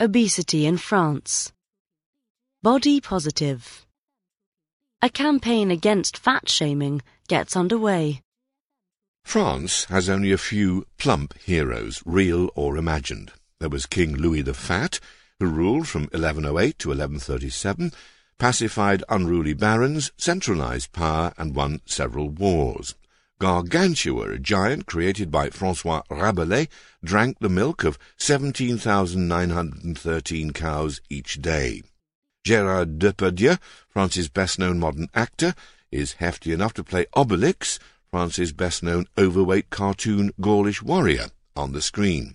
Obesity in France. Body positive. A campaign against fat shaming gets underway. France has only a few plump heroes, real or imagined. There was King Louis the Fat, who ruled from 1108 to 1137, pacified unruly barons, centralized power, and won several wars. Gargantua, a giant created by Francois Rabelais, drank the milk of 17,913 cows each day. Gérard Depardieu, France's best-known modern actor, is hefty enough to play Obelix, France's best-known overweight cartoon Gaulish warrior, on the screen.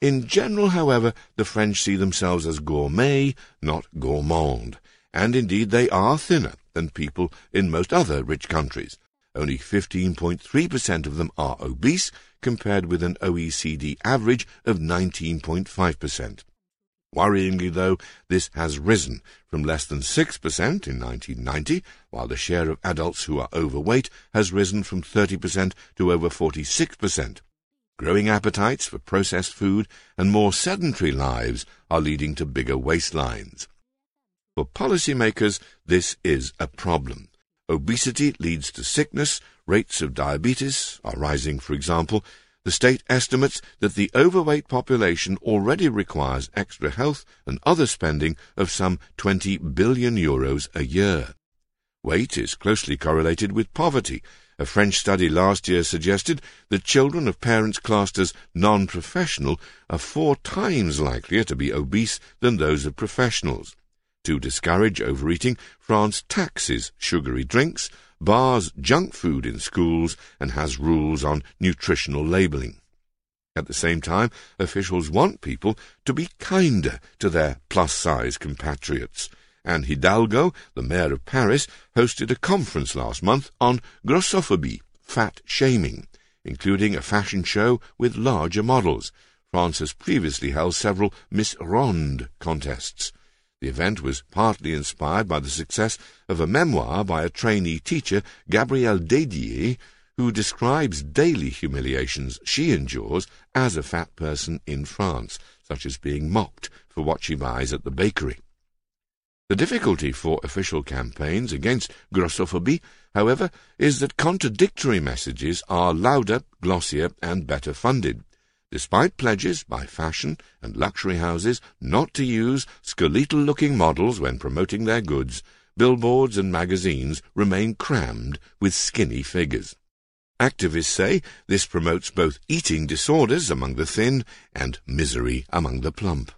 In general, however, the French see themselves as gourmet, not gourmand, and indeed they are thinner than people in most other rich countries. Only 15.3% of them are obese, compared with an OECD average of 19.5%. Worryingly, though, this has risen from less than 6% in 1990, while the share of adults who are overweight has risen from 30% to over 46%. Growing appetites for processed food and more sedentary lives are leading to bigger waistlines. For policymakers, this is a problem. Obesity leads to sickness, rates of diabetes are rising, for example. The state estimates that the overweight population already requires extra health and other spending of some 20 billion euros a year. Weight is closely correlated with poverty. A French study last year suggested that children of parents classed as non-professional are four times likelier to be obese than those of professionals. To discourage overeating, France taxes sugary drinks, bars junk food in schools, and has rules on nutritional labelling. At the same time, officials want people to be kinder to their plus-size compatriots. Anne Hidalgo, the mayor of Paris, hosted a conference last month on grossophobie, fat shaming, including a fashion show with larger models. France has previously held several Miss Ronde contests. The event was partly inspired by the success of a memoir by a trainee teacher, Gabrielle Deydier, who describes daily humiliations she endures as a fat person in France, such as being mocked for what she buys at the bakery. The difficulty for official campaigns against grossophobie, however, is that contradictory messages are louder, glossier, and better funded despite pledges by fashion and luxury houses not to use skeletal-looking models when promoting their goods, billboards and magazines remain crammed with skinny figures. Activists say this promotes both eating disorders among the thin and misery among the plump.